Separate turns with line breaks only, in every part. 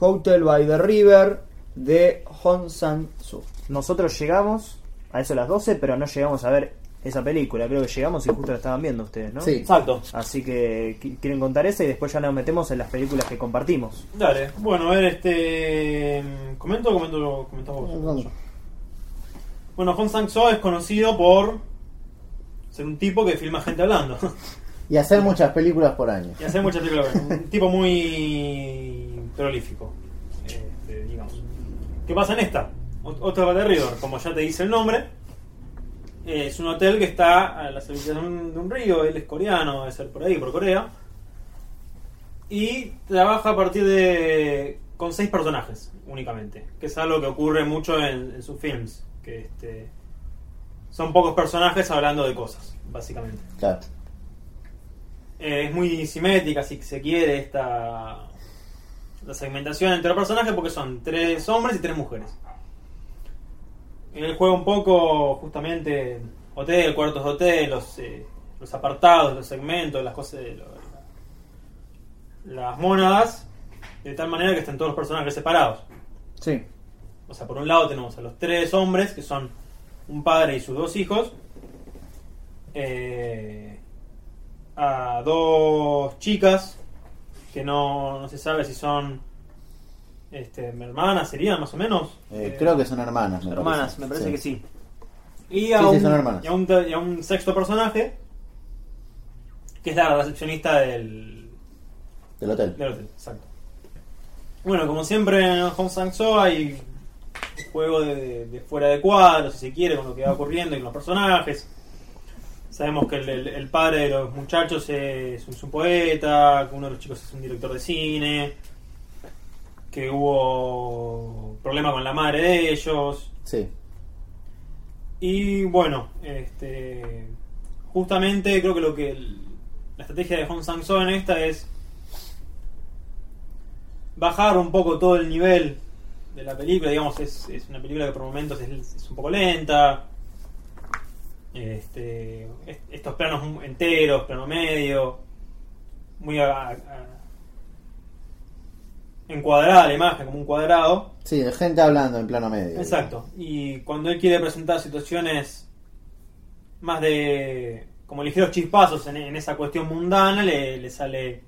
Hotel by the River de Hong Sang-soo.
Nosotros llegamos a eso a las 12, pero no llegamos a ver esa película. Creo que llegamos y justo la estaban viendo ustedes, ¿no?
Sí.
Exacto.
Así que qui- quieren contar esa y después ya nos metemos en las películas que compartimos.
Dale, bueno, a ver, este. ¿Comento o comento, comentás vos?
Vamos.
Bueno, Hong Sang-soo es conocido por ser un tipo que filma gente hablando.
Y hacer muchas películas por año.
y hacer muchas películas. Un tipo muy prolífico, este, digamos. ¿Qué pasa en esta? Ot- Otra de River, como ya te dice el nombre. eh, Es un hotel que está a de un, de un río, él es coreano, debe ser por ahí, por Corea. Y trabaja a partir de. con seis personajes únicamente. Que es algo que ocurre mucho en, en sus films. Que este, son pocos personajes hablando de cosas, básicamente.
Claro.
Eh, es muy simétrica, si se quiere, esta la segmentación entre los personajes porque son tres hombres y tres mujeres. Él juega un poco justamente hotel, cuartos de hotel, los, eh, los apartados, los segmentos, las cosas, de lo- las mónadas, de tal manera que estén todos los personajes separados.
Sí.
O sea, por un lado tenemos a los tres hombres, que son un padre y sus dos hijos. eh, a dos chicas, que no, no se sabe si son este, hermanas, serían más o menos.
Eh,
Eh,
creo que son hermanas. me
Hermanas, me parece que sí.
Y a,
Sí, sí,
un,
son hermanas.
y a un te- y a un sexto personaje, que es la recepcionista del,
Del hotel.
del hotel, exacto. Bueno, como siempre en Hong Sang-soo hay un juego de, de fuera de cuadro, si se quiere, con lo que va ocurriendo y con los personajes. Sabemos que el, el- el padre de los muchachos es un, es un poeta, que uno de los chicos es un director de cine, que hubo problema con la madre de ellos.
Sí.
Y bueno, este, justamente creo que lo que el- la estrategia de Hong Sang-soo en esta es bajar un poco todo el nivel de la película. Digamos, es, es una película que por momentos es, es un poco lenta. Este, est- estos planos enteros, plano medio, muy a- a- encuadrada la imagen, como un cuadrado.
Sí, de gente hablando en plano medio.
Exacto. Y cuando él quiere presentar situaciones más de como ligeros chispazos en, en esa cuestión mundana, le, le sale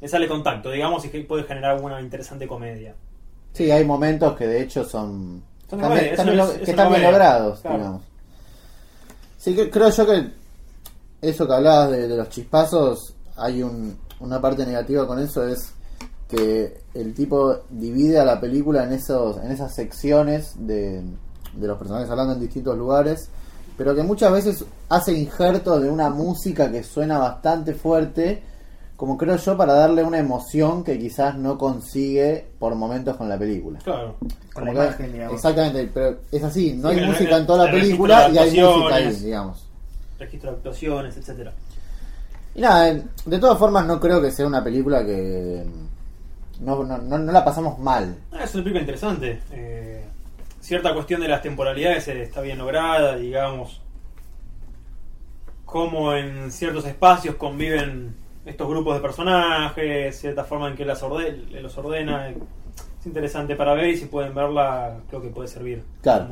le sale contacto, digamos, y que puede generar una interesante comedia.
Sí, hay momentos que de hecho son.
Son
están
es- eso
que
es
están bien logrados,
Claro.
digamos. Sí, que, creo yo que eso que hablabas de, los chispazos, hay un, una parte negativa con eso, es que el tipo divide a la película en esos en esas secciones de, de los personajes hablando en distintos lugares, pero que muchas veces hace injertos de una música que suena bastante fuerte, como creo yo, para darle una emoción que quizás no consigue por momentos con la película.
Claro.
Con
Como
la
que-
imagen, digamos.
Exactamente, pero es así, no
Sí,
hay música
el-
en toda la película y hay música ahí, digamos.
Registro de actuaciones, etcétera.
Y nada, de todas formas no creo que sea una película que no, no, no, no la pasamos mal.
Ah, es una película interesante. Eh, cierta cuestión de las temporalidades está bien lograda, digamos. Cómo en ciertos espacios conviven estos grupos de personajes, cierta forma en que las orde- los ordena. Es interesante para ver y si pueden verla, creo que puede servir.
Claro.